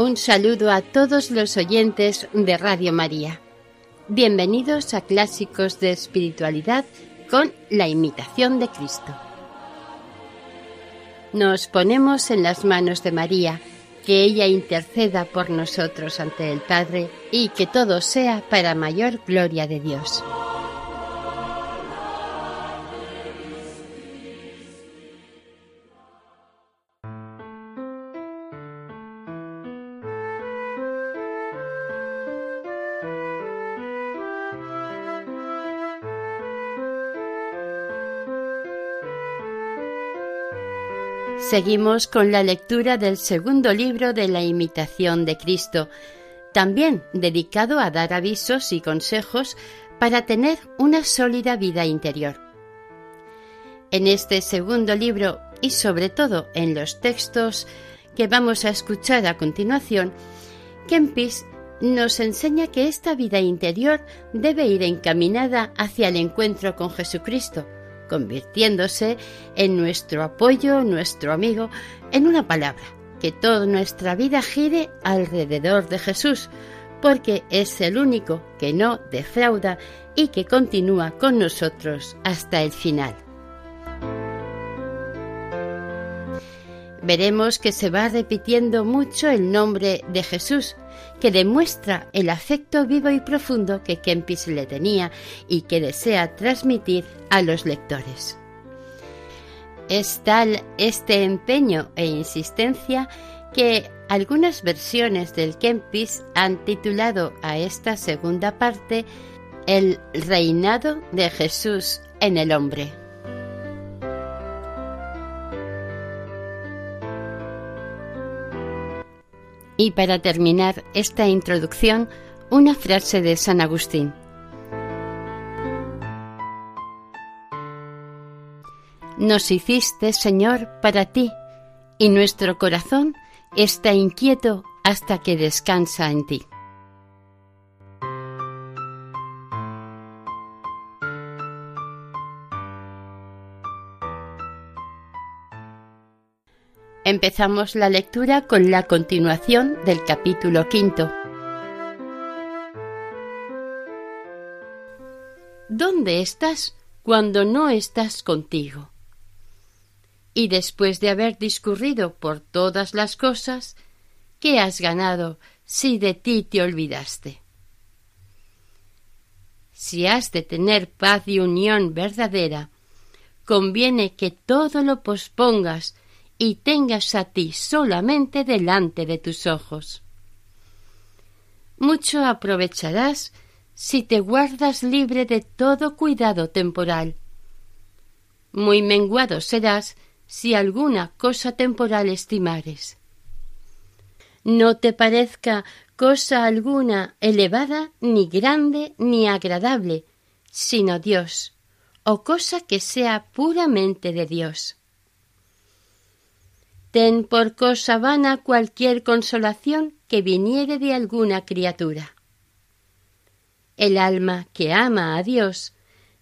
Un saludo a todos los oyentes de Radio María. Bienvenidos a Clásicos de Espiritualidad con la imitación de Cristo. Nos ponemos en las manos de María, que ella interceda por nosotros ante el Padre y que todo sea para mayor gloria de Dios. Seguimos con la lectura del segundo libro de la imitación de Cristo, también dedicado a dar avisos y consejos para tener una sólida vida interior. En este segundo libro y sobre todo en los textos que vamos a escuchar a continuación, Kempis nos enseña que esta vida interior debe ir encaminada hacia el encuentro con Jesucristo, convirtiéndose en nuestro apoyo, nuestro amigo, en una palabra, que toda nuestra vida gire alrededor de Jesús, porque es el único que no defrauda y que continúa con nosotros hasta el final. Veremos que se va repitiendo mucho el nombre de Jesús, que demuestra el afecto vivo y profundo que Kempis le tenía y que desea transmitir a los lectores. Es tal este empeño e insistencia que algunas versiones del Kempis han titulado a esta segunda parte El reinado de Jesús en el hombre. Y para terminar esta introducción, una frase de San Agustín. Nos hiciste, Señor, para ti, y nuestro corazón está inquieto hasta que descansa en ti. Empezamos la lectura con la continuación del capítulo quinto. ¿Dónde estás cuando no estás contigo? Y después de haber discurrido por todas las cosas, ¿qué has ganado si de ti te olvidaste? Si has de tener paz y unión verdadera, conviene que todo lo pospongas y tengas a ti solamente delante de tus ojos. Mucho aprovecharás si te guardas libre de todo cuidado temporal. Muy menguado serás si alguna cosa temporal estimares. No te parezca cosa alguna elevada, ni grande, ni agradable, sino Dios, o cosa que sea puramente de Dios. Ten por cosa vana cualquier consolación que viniere de alguna criatura. El alma que ama a Dios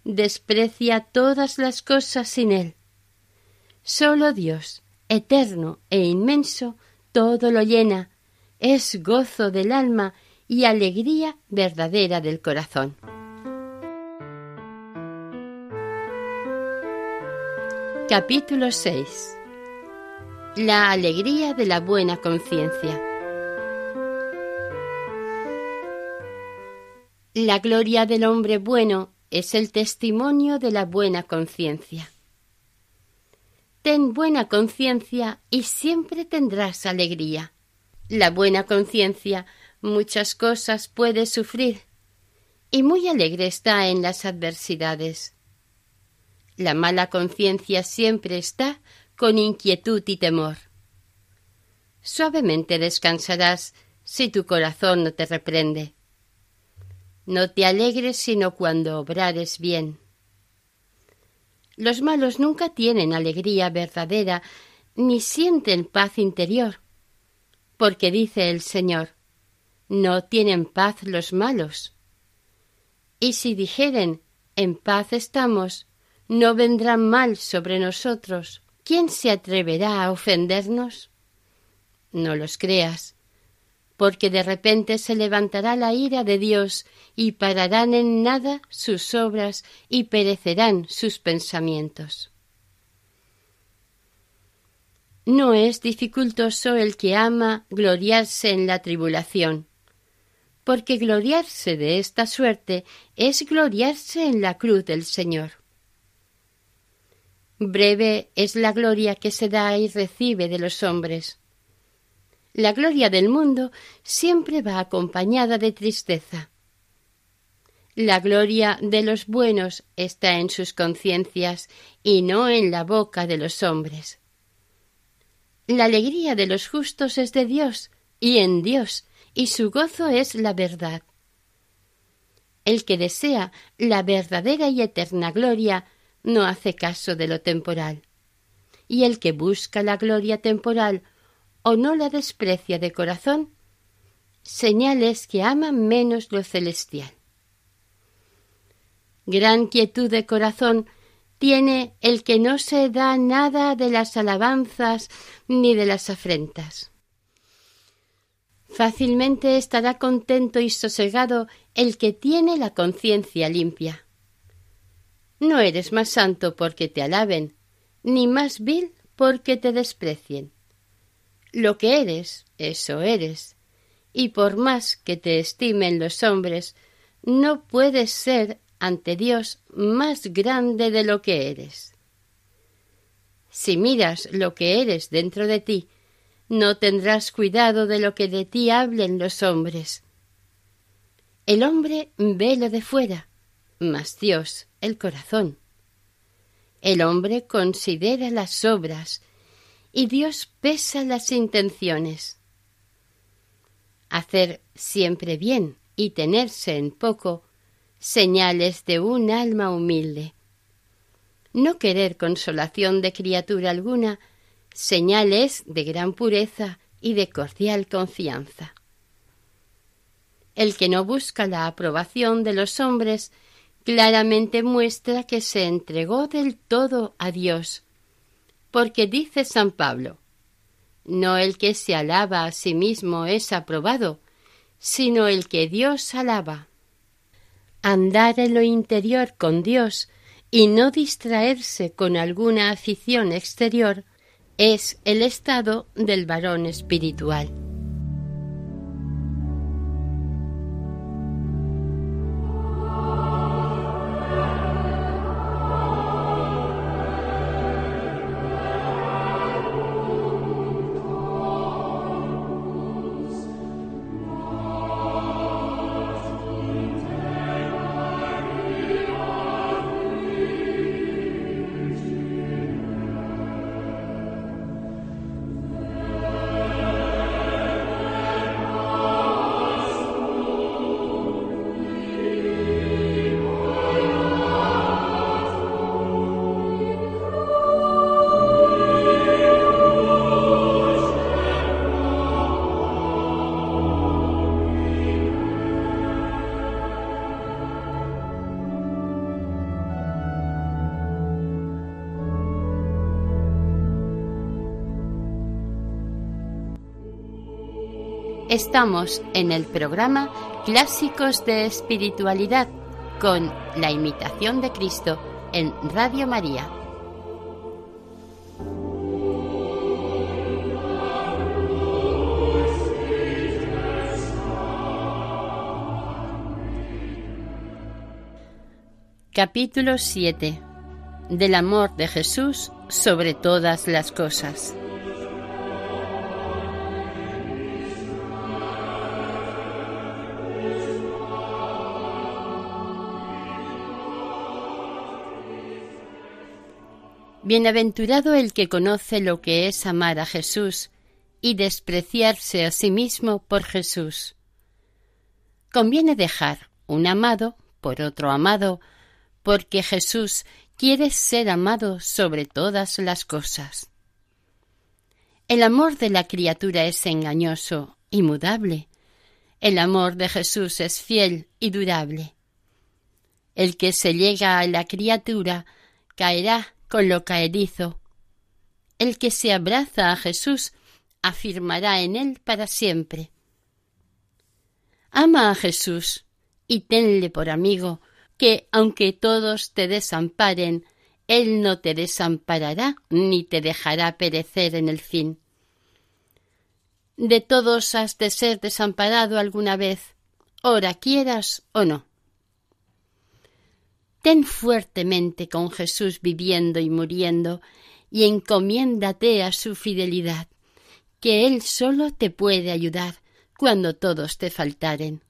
desprecia todas las cosas sin Él. Solo Dios, eterno e inmenso, todo lo llena, es gozo del alma y alegría verdadera del corazón. Capítulo 6 la alegría de la buena conciencia. La gloria del hombre bueno es el testimonio de la buena conciencia. Ten buena conciencia y siempre tendrás alegría. La buena conciencia muchas cosas puede sufrir y muy alegre está en las adversidades. La mala conciencia siempre está con inquietud y temor. Suavemente descansarás si tu corazón no te reprende. No te alegres sino cuando obrares bien. Los malos nunca tienen alegría verdadera ni sienten paz interior, porque dice el Señor, no tienen paz los malos. Y si dijeren, en paz estamos, no vendrá mal sobre nosotros. ¿Quién se atreverá a ofendernos? No los creas, porque de repente se levantará la ira de Dios y pararán en nada sus obras y perecerán sus pensamientos. No es dificultoso el que ama gloriarse en la tribulación, porque gloriarse de esta suerte es gloriarse en la cruz del Señor. Breve es la gloria que se da y recibe de los hombres. La gloria del mundo siempre va acompañada de tristeza. La gloria de los buenos está en sus conciencias y no en la boca de los hombres. La alegría de los justos es de Dios y en Dios, y su gozo es la verdad. El que desea la verdadera y eterna gloria no hace caso de lo temporal. Y el que busca la gloria temporal o no la desprecia de corazón, señales que ama menos lo celestial. Gran quietud de corazón tiene el que no se da nada de las alabanzas ni de las afrentas. Fácilmente estará contento y sosegado el que tiene la conciencia limpia. No eres más santo porque te alaben, ni más vil porque te desprecien. Lo que eres, eso eres, y por más que te estimen los hombres, no puedes ser ante Dios más grande de lo que eres. Si miras lo que eres dentro de ti, no tendrás cuidado de lo que de ti hablen los hombres. El hombre ve lo de fuera, mas Dios el corazón. El hombre considera las obras y Dios pesa las intenciones. Hacer siempre bien y tenerse en poco señales de un alma humilde. No querer consolación de criatura alguna, señales de gran pureza y de cordial confianza. El que no busca la aprobación de los hombres claramente muestra que se entregó del todo a Dios, porque dice San Pablo, no el que se alaba a sí mismo es aprobado, sino el que Dios alaba andar en lo interior con Dios y no distraerse con alguna afición exterior es el estado del varón espiritual. Estamos en el programa Clásicos de Espiritualidad con la imitación de Cristo en Radio María. Capítulo 7 Del amor de Jesús sobre todas las cosas. Bienaventurado el que conoce lo que es amar a Jesús y despreciarse a sí mismo por Jesús. Conviene dejar un amado por otro amado, porque Jesús quiere ser amado sobre todas las cosas. El amor de la criatura es engañoso y mudable. El amor de Jesús es fiel y durable. El que se llega a la criatura caerá con lo caedizo. El que se abraza a Jesús afirmará en él para siempre. Ama a Jesús y tenle por amigo, que aunque todos te desamparen, Él no te desamparará ni te dejará perecer en el fin. De todos has de ser desamparado alguna vez, ora quieras o no. Ten fuertemente con Jesús viviendo y muriendo, y encomiéndate a su fidelidad, que Él solo te puede ayudar cuando todos te faltaren.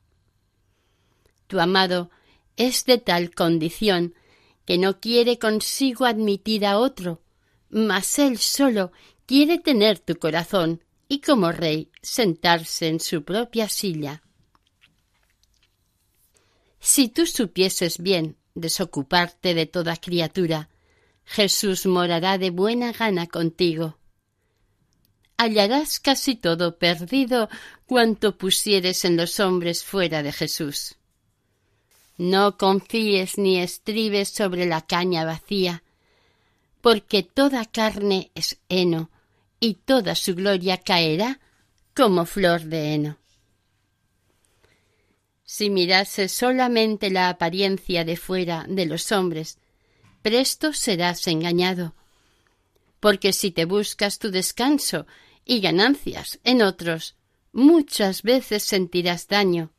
Tu amado es de tal condición que no quiere consigo admitir a otro, mas él solo quiere tener tu corazón y como rey sentarse en su propia silla. Si tú supieses bien desocuparte de toda criatura, Jesús morará de buena gana contigo. Hallarás casi todo perdido cuanto pusieres en los hombres fuera de Jesús. No confíes ni estribes sobre la caña vacía, porque toda carne es heno, y toda su gloria caerá como flor de heno. Si mirases solamente la apariencia de fuera de los hombres, presto serás engañado, porque si te buscas tu descanso y ganancias en otros, muchas veces sentirás daño,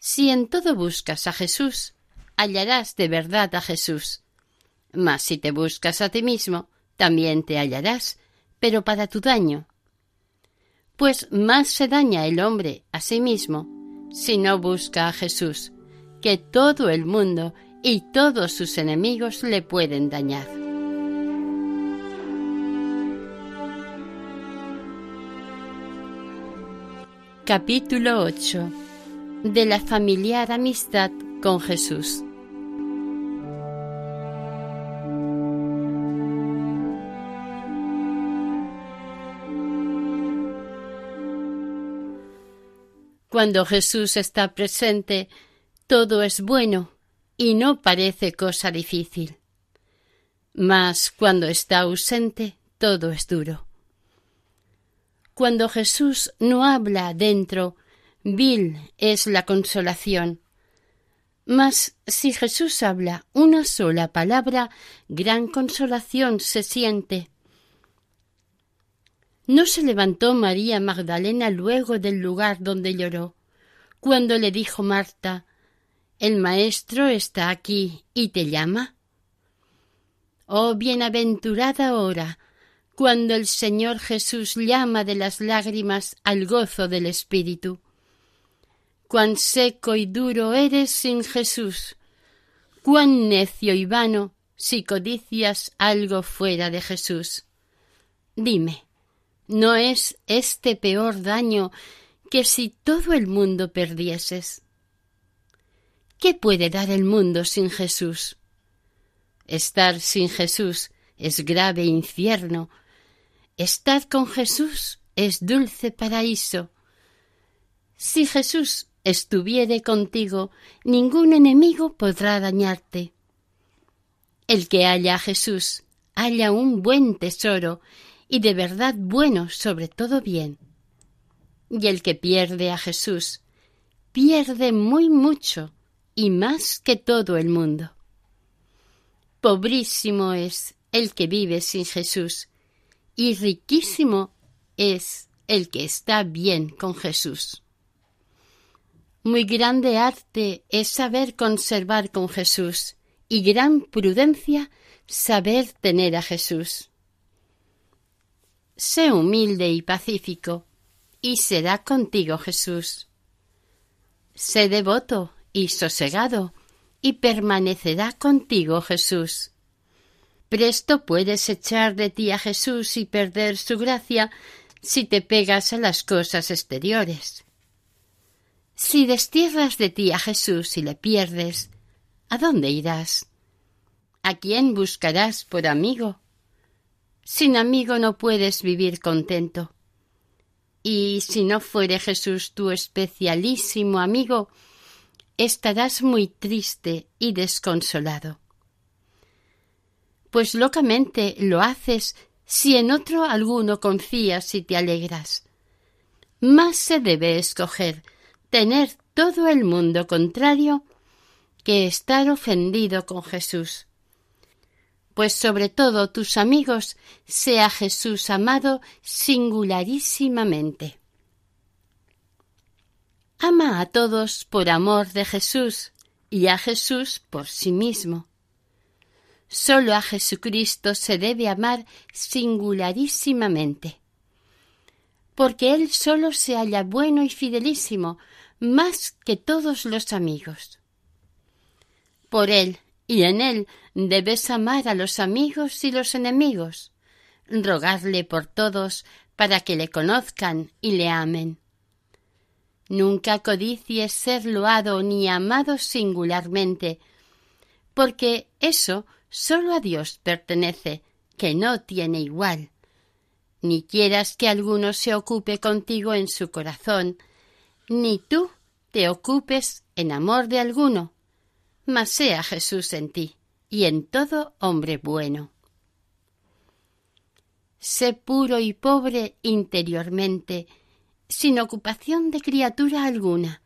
si en todo buscas a Jesús, hallarás de verdad a Jesús. Mas si te buscas a ti mismo, también te hallarás, pero para tu daño. Pues más se daña el hombre a sí mismo si no busca a Jesús, que todo el mundo y todos sus enemigos le pueden dañar. Capítulo 8 de la familiar amistad con Jesús. Cuando Jesús está presente, todo es bueno y no parece cosa difícil. Mas cuando está ausente, todo es duro. Cuando Jesús no habla dentro, vil es la consolación. Mas si Jesús habla una sola palabra, gran consolación se siente. ¿No se levantó María Magdalena luego del lugar donde lloró, cuando le dijo Marta El Maestro está aquí y te llama? Oh bienaventurada hora, cuando el Señor Jesús llama de las lágrimas al gozo del Espíritu cuán seco y duro eres sin Jesús, cuán necio y vano si codicias algo fuera de Jesús. Dime, ¿no es este peor daño que si todo el mundo perdieses? ¿Qué puede dar el mundo sin Jesús? Estar sin Jesús es grave infierno. Estar con Jesús es dulce paraíso. Si Jesús estuviere contigo, ningún enemigo podrá dañarte. El que halla a Jesús, halla un buen tesoro y de verdad bueno sobre todo bien. Y el que pierde a Jesús, pierde muy mucho y más que todo el mundo. Pobrísimo es el que vive sin Jesús y riquísimo es el que está bien con Jesús. Muy grande arte es saber conservar con Jesús y gran prudencia saber tener a Jesús. Sé humilde y pacífico, y será contigo Jesús. Sé devoto y sosegado, y permanecerá contigo Jesús. Presto puedes echar de ti a Jesús y perder su gracia si te pegas a las cosas exteriores. Si destierras de ti a Jesús y le pierdes, ¿a dónde irás? ¿A quién buscarás por amigo? Sin amigo no puedes vivir contento. Y si no fuere Jesús tu especialísimo amigo, estarás muy triste y desconsolado. Pues locamente lo haces si en otro alguno confías y te alegras. Más se debe escoger tener todo el mundo contrario que estar ofendido con Jesús. Pues sobre todo tus amigos sea Jesús amado singularísimamente. Ama a todos por amor de Jesús y a Jesús por sí mismo. Solo a Jesucristo se debe amar singularísimamente, porque Él solo se halla bueno y fidelísimo, más que todos los amigos. Por Él y en Él debes amar a los amigos y los enemigos, rogarle por todos para que le conozcan y le amen. Nunca codicies ser loado ni amado singularmente, porque eso sólo a Dios pertenece, que no tiene igual. Ni quieras que alguno se ocupe contigo en su corazón, ni tú te ocupes en amor de alguno, mas sea Jesús en ti y en todo hombre bueno. Sé puro y pobre interiormente, sin ocupación de criatura alguna.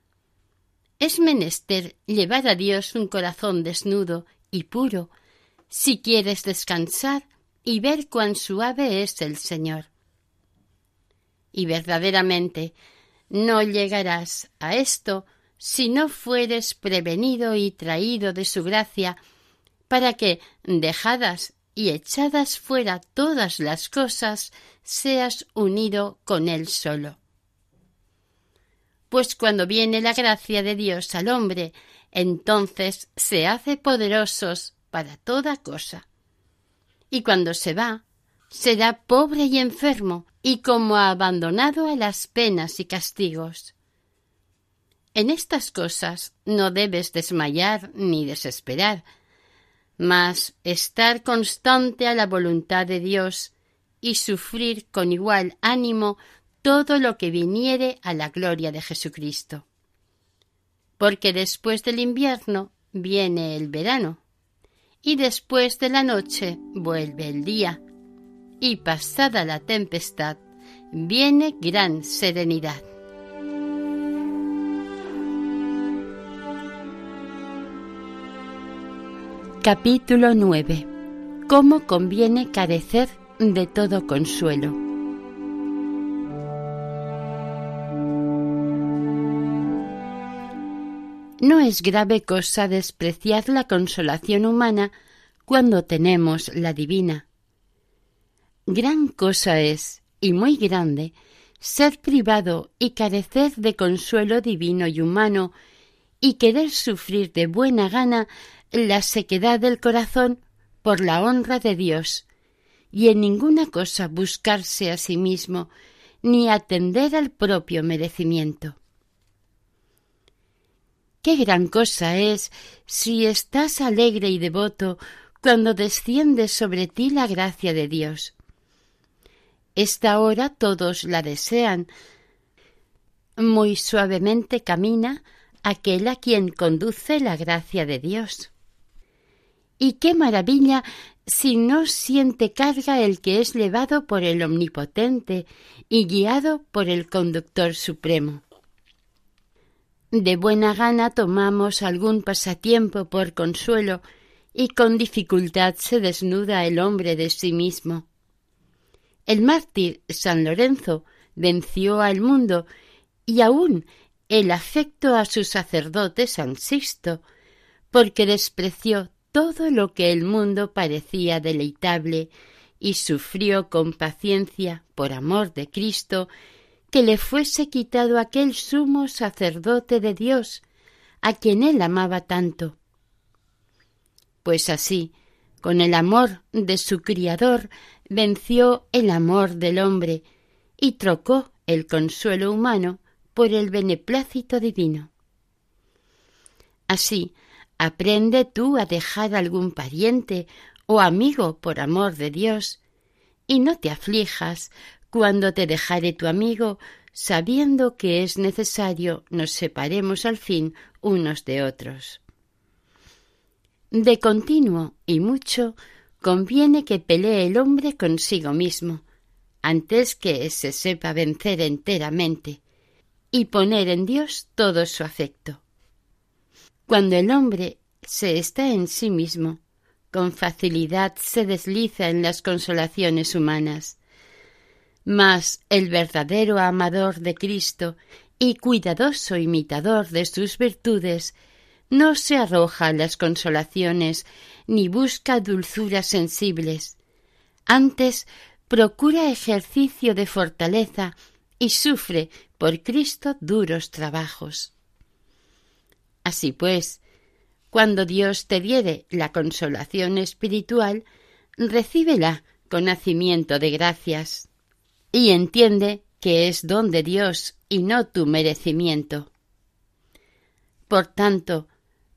Es menester llevar a Dios un corazón desnudo y puro, si quieres descansar y ver cuán suave es el Señor. Y verdaderamente no llegarás a esto si no fueres prevenido y traído de su gracia, para que, dejadas y echadas fuera todas las cosas, seas unido con él solo. Pues cuando viene la gracia de Dios al hombre, entonces se hace poderosos para toda cosa. Y cuando se va, será pobre y enfermo, y como abandonado a las penas y castigos. En estas cosas no debes desmayar ni desesperar, mas estar constante a la voluntad de Dios y sufrir con igual ánimo todo lo que viniere a la gloria de Jesucristo. Porque después del invierno viene el verano, y después de la noche vuelve el día, y pasada la tempestad, viene gran serenidad. Capítulo 9. Cómo conviene carecer de todo consuelo. No es grave cosa despreciar la consolación humana cuando tenemos la divina Gran cosa es, y muy grande, ser privado y carecer de consuelo divino y humano, y querer sufrir de buena gana la sequedad del corazón por la honra de Dios, y en ninguna cosa buscarse a sí mismo, ni atender al propio merecimiento. Qué gran cosa es si estás alegre y devoto cuando desciende sobre ti la gracia de Dios esta hora todos la desean. Muy suavemente camina aquel a quien conduce la gracia de Dios. Y qué maravilla si no siente carga el que es llevado por el Omnipotente y guiado por el Conductor Supremo. De buena gana tomamos algún pasatiempo por consuelo y con dificultad se desnuda el hombre de sí mismo. El mártir San Lorenzo venció al mundo y aún el afecto a su sacerdote San Sixto, porque despreció todo lo que el mundo parecía deleitable y sufrió con paciencia, por amor de Cristo, que le fuese quitado aquel sumo sacerdote de Dios, a quien él amaba tanto. Pues así, con el amor de su Criador, venció el amor del hombre y trocó el consuelo humano por el beneplácito divino. Así, aprende tú a dejar algún pariente o amigo por amor de Dios, y no te aflijas cuando te dejare tu amigo, sabiendo que es necesario nos separemos al fin unos de otros. De continuo y mucho conviene que pelee el hombre consigo mismo, antes que se sepa vencer enteramente, y poner en Dios todo su afecto. Cuando el hombre se está en sí mismo, con facilidad se desliza en las consolaciones humanas. Mas el verdadero amador de Cristo y cuidadoso imitador de sus virtudes no se arroja a las consolaciones ni busca dulzuras sensibles. Antes procura ejercicio de fortaleza y sufre por Cristo duros trabajos. Así pues, cuando Dios te diere la consolación espiritual, recíbela con nacimiento de gracias y entiende que es don de Dios y no tu merecimiento. Por tanto,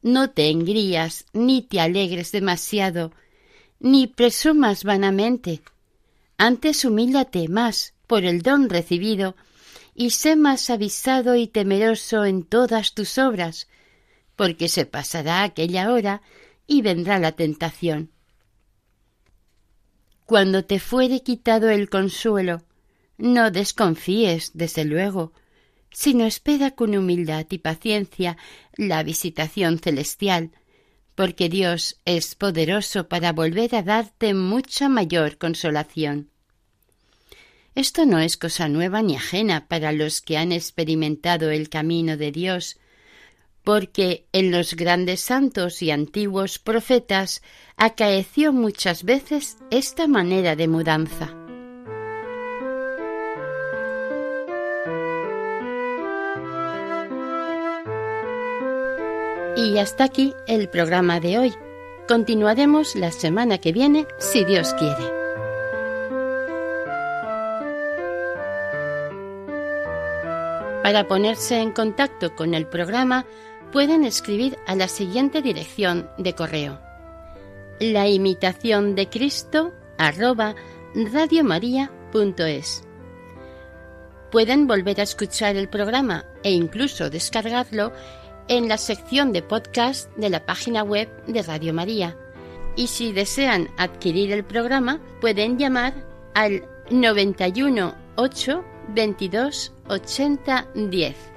no te engrías ni te alegres demasiado, ni presumas vanamente. Antes humíllate más por el don recibido y sé más avisado y temeroso en todas tus obras, porque se pasará aquella hora y vendrá la tentación. Cuando te fuere quitado el consuelo, no desconfíes, desde luego, sino espera con humildad y paciencia la visitación celestial, porque Dios es poderoso para volver a darte mucha mayor consolación. Esto no es cosa nueva ni ajena para los que han experimentado el camino de Dios, porque en los grandes santos y antiguos profetas acaeció muchas veces esta manera de mudanza. Y hasta aquí el programa de hoy. Continuaremos la semana que viene, si Dios quiere. Para ponerse en contacto con el programa, pueden escribir a la siguiente dirección de correo. La imitación de Cristo arroba. Pueden volver a escuchar el programa e incluso descargarlo en la sección de podcast de la página web de Radio María. Y si desean adquirir el programa, pueden llamar al 91 8 22 80 10.